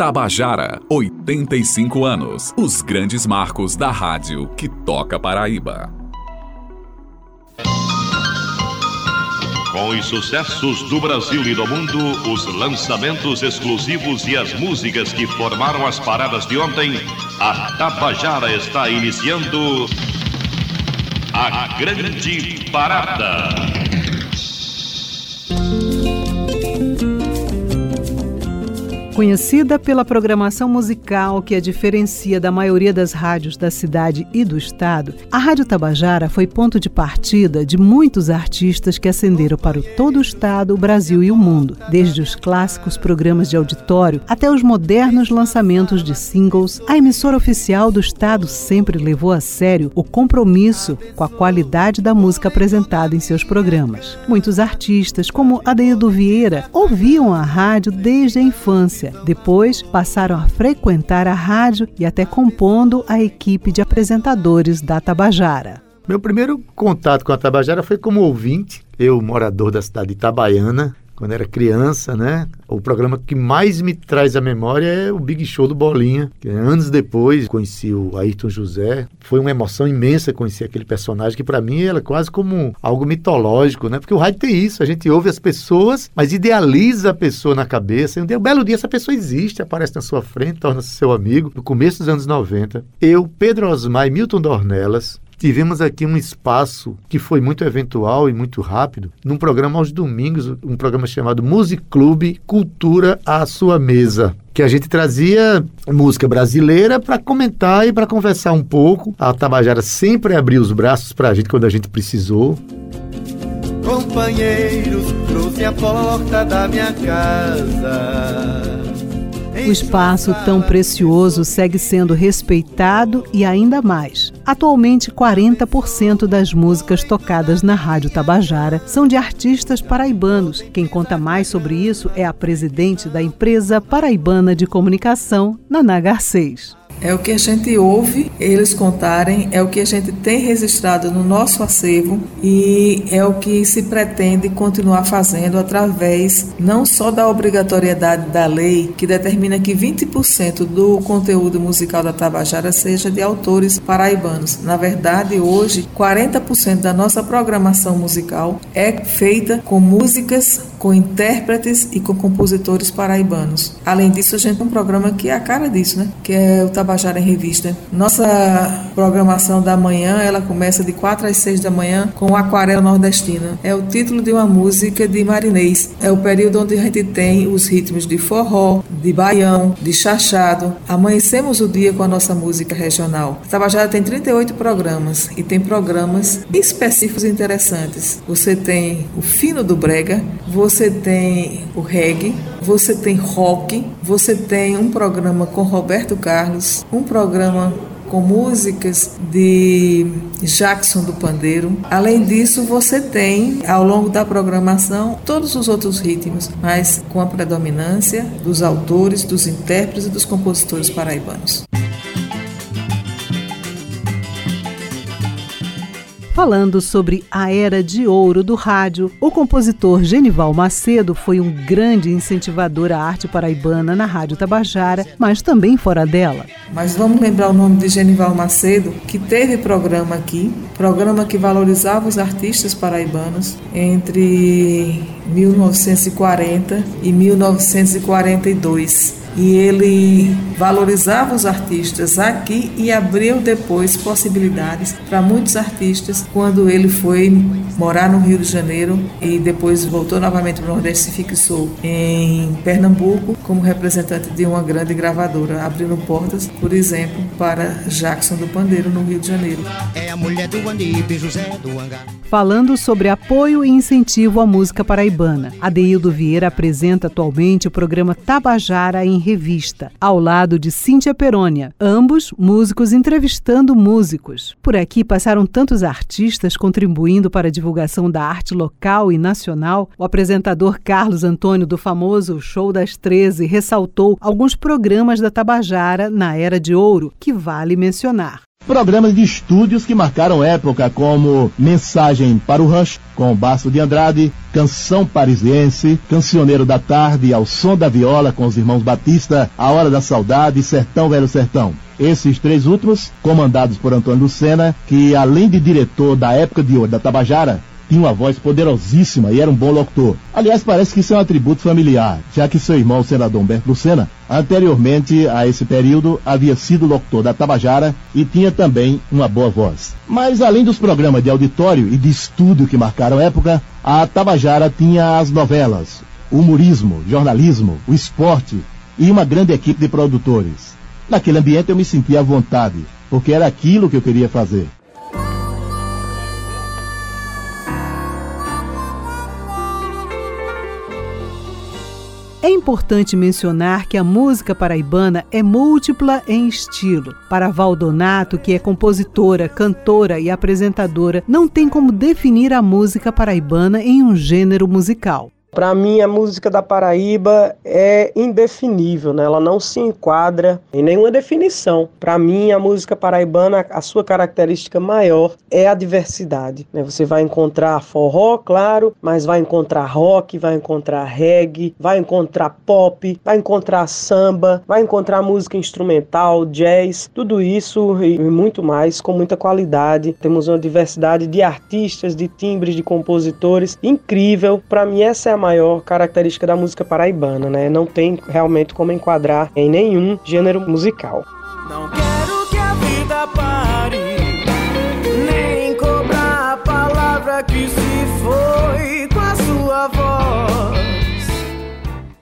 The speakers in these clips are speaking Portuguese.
Tabajara, 85 anos. Os grandes marcos da rádio que toca Paraíba. Com os sucessos do Brasil e do mundo, os lançamentos exclusivos e as músicas que formaram as paradas de ontem, a Tabajara está iniciando a Grande Parada. Conhecida pela programação musical que a diferencia da maioria das rádios da cidade e do estado, a Rádio Tabajara foi ponto de partida de muitos artistas que ascenderam para o todo o estado, o Brasil e o mundo, desde os clássicos programas de auditório até os modernos lançamentos de singles. A emissora oficial do estado sempre levou a sério o compromisso com a qualidade da música apresentada em seus programas. Muitos artistas, como Adeildo Vieira, ouviam a rádio desde a infância depois passaram a frequentar a rádio e até compondo a equipe de apresentadores da Tabajara. Meu primeiro contato com a Tabajara foi como ouvinte, eu morador da cidade de Itabaiana, quando era criança, né? O programa que mais me traz à memória é o Big Show do Bolinha. Que anos depois conheci o Ayrton José. Foi uma emoção imensa conhecer aquele personagem que para mim era quase como algo mitológico, né? Porque o rádio tem isso, a gente ouve as pessoas, mas idealiza a pessoa na cabeça. E um, dia, um belo dia essa pessoa existe, aparece na sua frente, torna-se seu amigo. No começo dos anos 90, eu, Pedro Osmar e Milton Dornelas tivemos aqui um espaço que foi muito eventual e muito rápido, num programa aos domingos, um programa chamado Music Club Cultura à Sua Mesa que a gente trazia música brasileira para comentar e para conversar um pouco. A Tabajara sempre abriu os braços para a gente quando a gente precisou. Companheiros, trouxe a porta da minha casa o espaço tão precioso segue sendo respeitado e ainda mais. Atualmente, 40% das músicas tocadas na Rádio Tabajara são de artistas paraibanos. Quem conta mais sobre isso é a presidente da empresa paraibana de comunicação, Naná Garcês. É o que a gente ouve eles contarem, é o que a gente tem registrado no nosso acervo e é o que se pretende continuar fazendo através não só da obrigatoriedade da lei, que determina que 20% do conteúdo musical da Tabajara seja de autores paraibanos. Na verdade, hoje, 40% da nossa programação musical é feita com músicas, com intérpretes e com compositores paraibanos. Além disso, a gente tem um programa que é a cara disso, né? Que é o Tabajara em Revista. Nossa programação da manhã, ela começa de 4 às 6 da manhã com Aquarela Nordestina. É o título de uma música de Marinês. É o período onde a gente tem os ritmos de forró, de baião, de chachado. Amanhecemos o dia com a nossa música regional. Tabajara tem 38 programas e tem programas específicos e interessantes. Você tem o fino do brega, você tem o reggae, você tem rock, você tem um programa com Roberto Carlos, um programa com músicas de Jackson do Pandeiro. Além disso, você tem ao longo da programação todos os outros ritmos, mas com a predominância dos autores, dos intérpretes e dos compositores paraibanos. Falando sobre a era de ouro do rádio, o compositor Genival Macedo foi um grande incentivador à arte paraibana na Rádio Tabajara, mas também fora dela. Mas vamos lembrar o nome de Genival Macedo, que teve programa aqui, programa que valorizava os artistas paraibanos entre 1940 e 1942 e ele valorizava os artistas aqui e abriu depois possibilidades para muitos artistas quando ele foi morar no Rio de Janeiro e depois voltou novamente para o Nordeste e fixou em Pernambuco como representante de uma grande gravadora, abrindo portas, por exemplo, para Jackson do Pandeiro no Rio de Janeiro. É a mulher do José do Hangar. Falando sobre apoio e incentivo à música paraibana, Adeildo Vieira apresenta atualmente o programa Tabajara em Revista, ao lado de Cíntia Perônia, ambos músicos entrevistando músicos. Por aqui passaram tantos artistas contribuindo para a divulgação da arte local e nacional. O apresentador Carlos Antônio do famoso Show das 13 ressaltou alguns programas da Tabajara na Era de Ouro que vale mencionar. Programas de estúdios que marcaram época, como Mensagem para o Rush, com Basto de Andrade, Canção Parisiense, Cancioneiro da Tarde, Ao Som da Viola, com os irmãos Batista, A Hora da Saudade, Sertão Velho Sertão. Esses três últimos, comandados por Antônio Lucena, que além de diretor da época de ouro da Tabajara, tinha uma voz poderosíssima e era um bom locutor. Aliás, parece que isso é um atributo familiar, já que seu irmão, o senador Humberto Lucena, anteriormente a esse período, havia sido locutor da Tabajara e tinha também uma boa voz. Mas além dos programas de auditório e de estúdio que marcaram época, a Tabajara tinha as novelas, humorismo, jornalismo, o esporte e uma grande equipe de produtores. Naquele ambiente eu me sentia à vontade, porque era aquilo que eu queria fazer. Importante mencionar que a música paraibana é múltipla em estilo. Para Valdonato, que é compositora, cantora e apresentadora, não tem como definir a música paraibana em um gênero musical. Para mim, a música da Paraíba é indefinível, né? ela não se enquadra em nenhuma definição. Para mim, a música paraibana, a sua característica maior é a diversidade. Né? Você vai encontrar forró, claro, mas vai encontrar rock, vai encontrar reggae, vai encontrar pop, vai encontrar samba, vai encontrar música instrumental, jazz, tudo isso e muito mais com muita qualidade. Temos uma diversidade de artistas, de timbres, de compositores incrível. Para mim, essa é a maior característica da música paraibana, né? Não tem realmente como enquadrar em nenhum gênero musical. Não quero que a vida pare, nem cobrar a palavra que se foi com a sua voz.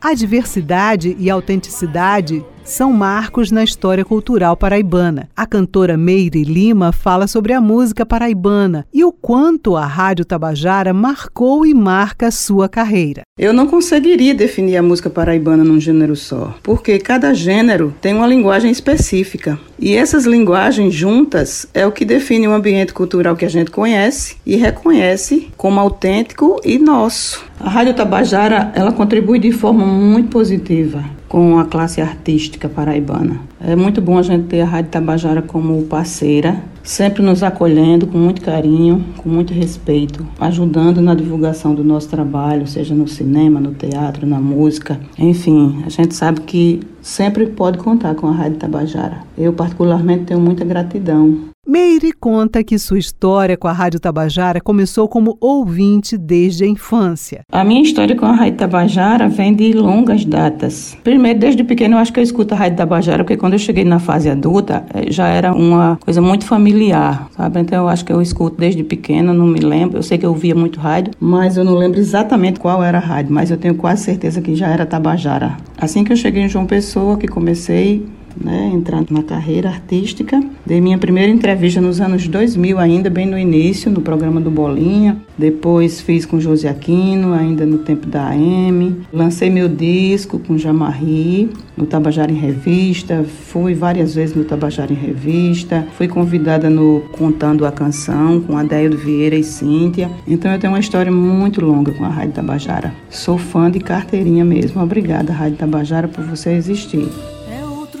A diversidade e autenticidade são marcos na história cultural paraibana. A cantora Meire Lima fala sobre a música paraibana e o quanto a Rádio Tabajara marcou e marca sua carreira. Eu não conseguiria definir a música paraibana num gênero só, porque cada gênero tem uma linguagem específica. E essas linguagens juntas é o que define o ambiente cultural que a gente conhece e reconhece como autêntico e nosso. A Rádio Tabajara, ela contribui de forma muito positiva com a classe artística paraibana. É muito bom a gente ter a Rádio Tabajara como parceira, sempre nos acolhendo com muito carinho, com muito respeito, ajudando na divulgação do nosso trabalho, seja no cinema, no teatro, na música. Enfim, a gente sabe que sempre pode contar com a Rádio Tabajara. Eu, particularmente, tenho muita gratidão Meire conta que sua história com a Rádio Tabajara começou como ouvinte desde a infância. A minha história com a Rádio Tabajara vem de longas datas. Primeiro, desde pequeno, eu acho que eu escuto a Rádio Tabajara, porque quando eu cheguei na fase adulta, eh, já era uma coisa muito familiar, sabe? Então eu acho que eu escuto desde pequeno, não me lembro. Eu sei que eu ouvia muito rádio, mas eu não lembro exatamente qual era a rádio, mas eu tenho quase certeza que já era Tabajara. Assim que eu cheguei em João Pessoa, que comecei né, entrando na carreira artística. Dei minha primeira entrevista nos anos 2000, ainda bem no início, no programa do Bolinha. Depois fiz com José Aquino, ainda no tempo da AM. Lancei meu disco com Jamarri, no Tabajara em Revista. Fui várias vezes no Tabajara em Revista. Fui convidada no Contando a Canção com Adélio Vieira e Cíntia. Então eu tenho uma história muito longa com a Rádio Tabajara. Sou fã de carteirinha mesmo. Obrigada, Rádio Tabajara, por você existir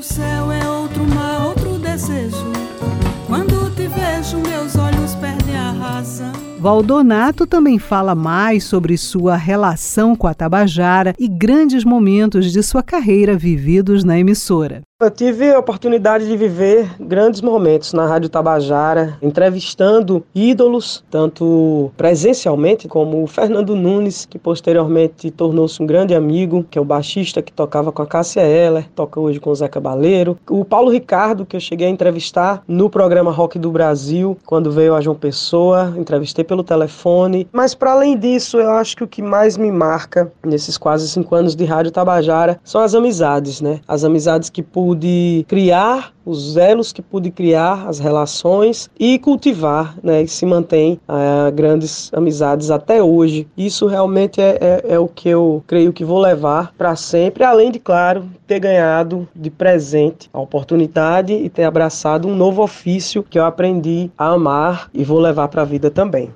céu é outro mar, outro desejo. Quando te vejo, meus olhos perdem a razão. Valdonato também fala mais sobre sua relação com a Tabajara e grandes momentos de sua carreira vividos na emissora. Eu tive a oportunidade de viver grandes momentos na Rádio Tabajara, entrevistando ídolos, tanto presencialmente como o Fernando Nunes, que posteriormente tornou-se um grande amigo, que é o baixista que tocava com a Cássia Eller, toca hoje com o Zé Cabaleiro. O Paulo Ricardo, que eu cheguei a entrevistar no programa Rock do Brasil, quando veio a João Pessoa, entrevistei pelo telefone. Mas para além disso, eu acho que o que mais me marca nesses quase cinco anos de Rádio Tabajara são as amizades, né? As amizades que por pude criar, os elos que pude criar, as relações e cultivar, né? E se mantém uh, grandes amizades até hoje. Isso realmente é, é, é o que eu creio que vou levar para sempre, além de, claro, ter ganhado de presente a oportunidade e ter abraçado um novo ofício que eu aprendi a amar e vou levar para a vida também.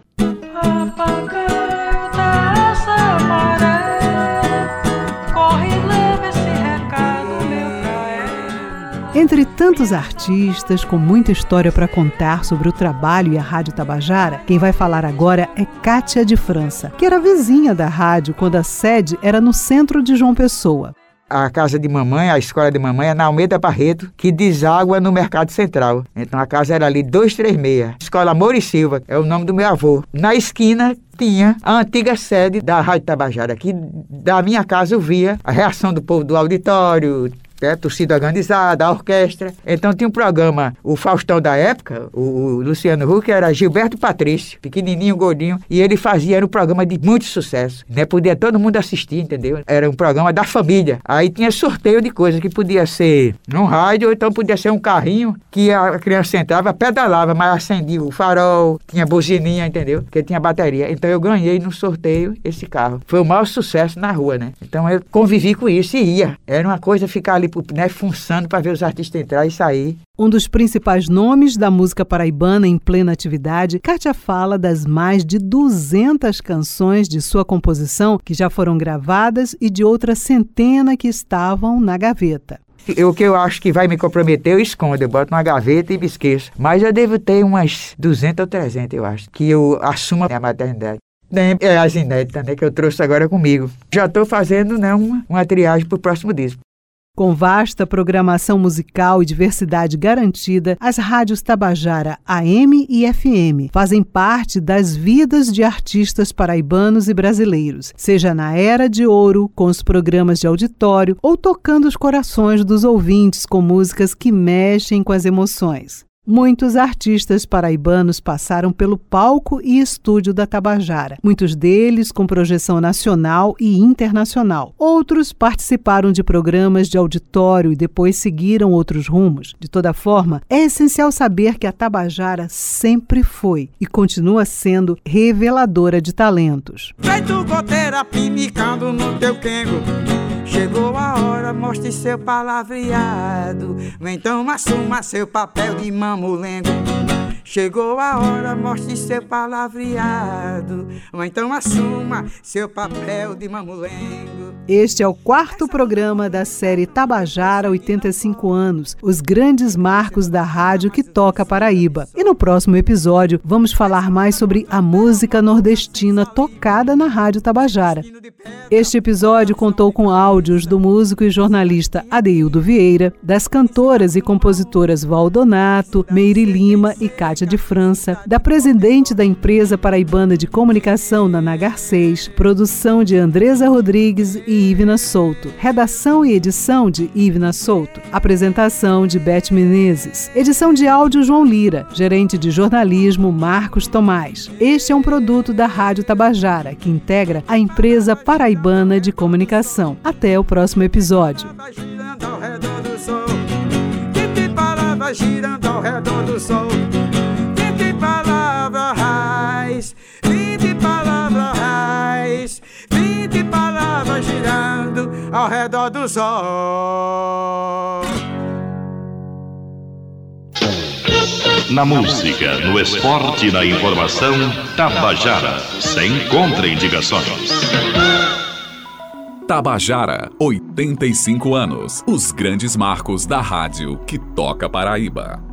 Entre tantos artistas com muita história para contar sobre o trabalho e a Rádio Tabajara, quem vai falar agora é Kátia de França, que era vizinha da rádio quando a sede era no centro de João Pessoa a casa de mamãe, a escola de mamãe é na Almeida Barreto, que deságua no Mercado Central. Então a casa era ali 236. Escola Moura Silva, é o nome do meu avô. Na esquina tinha a antiga sede da Rádio Tabajara, que da minha casa eu via a reação do povo do auditório, né, torcida organizada, a orquestra. Então tinha um programa, o Faustão da época, o, o Luciano Huck, era Gilberto Patrício, pequenininho, gordinho, e ele fazia, era um programa de muito sucesso, né? Podia todo mundo assistir, entendeu? Era um programa da família. Aí tinha sorteio de coisas que podia ser num rádio, ou então podia ser um carrinho que a criança entrava, pedalava, mas acendia o farol, tinha buzininha, entendeu? Porque tinha bateria. Então eu ganhei no sorteio esse carro. Foi o maior sucesso na rua, né? Então eu convivi com isso e ia. Era uma coisa ficar ali né, funcionando para ver os artistas entrar e sair. Um dos principais nomes da música paraibana em plena atividade, Kátia fala das mais de 200 canções de sua composição que já foram gravadas e de outra centena que estavam na gaveta. O que eu acho que vai me comprometer, eu escondo, eu boto numa gaveta e me esqueço. Mas já devo ter umas 200 ou 300, eu acho, que eu assumo a maternidade. Tem é, as inéditas, né, que eu trouxe agora comigo. Já estou fazendo né, uma, uma triagem para o próximo disco. Com vasta programação musical e diversidade garantida, as rádios Tabajara AM e FM fazem parte das vidas de artistas paraibanos e brasileiros, seja na era de ouro, com os programas de auditório, ou tocando os corações dos ouvintes com músicas que mexem com as emoções. Muitos artistas paraibanos passaram pelo palco e estúdio da Tabajara, muitos deles com projeção nacional e internacional. Outros participaram de programas de auditório e depois seguiram outros rumos. De toda forma, é essencial saber que a Tabajara sempre foi e continua sendo reveladora de talentos. Feito goteira pimicando no teu. Chegou a hora, mostre seu palavreado. Então assuma seu papel de mamulengo. Chegou a hora, mostre seu palavreado. Ou então assuma seu papel de mamulengo. Este é o quarto programa da série Tabajara 85 anos, os grandes marcos da rádio que toca Paraíba. E no próximo episódio vamos falar mais sobre a música nordestina tocada na Rádio Tabajara. Este episódio contou com áudios do músico e jornalista Adeildo Vieira, das cantoras e compositoras Valdonato, Meire Lima e Cátia de França, da presidente da empresa paraibana de comunicação Naná Garcês, produção de Andresa Rodrigues e Ivna Souto, redação e edição de Ivna Souto, apresentação de Beth Menezes, edição de áudio João Lira, gerente de jornalismo Marcos Tomás. Este é um produto da Rádio Tabajara, que integra a empresa paraibana de comunicação. Até o próximo episódio. girando ao redor do sol. Ao redor do sol. Na música, no esporte e na informação, Tabajara, sem contraindicações. Tabajara, 85 anos. Os grandes marcos da rádio que toca Paraíba.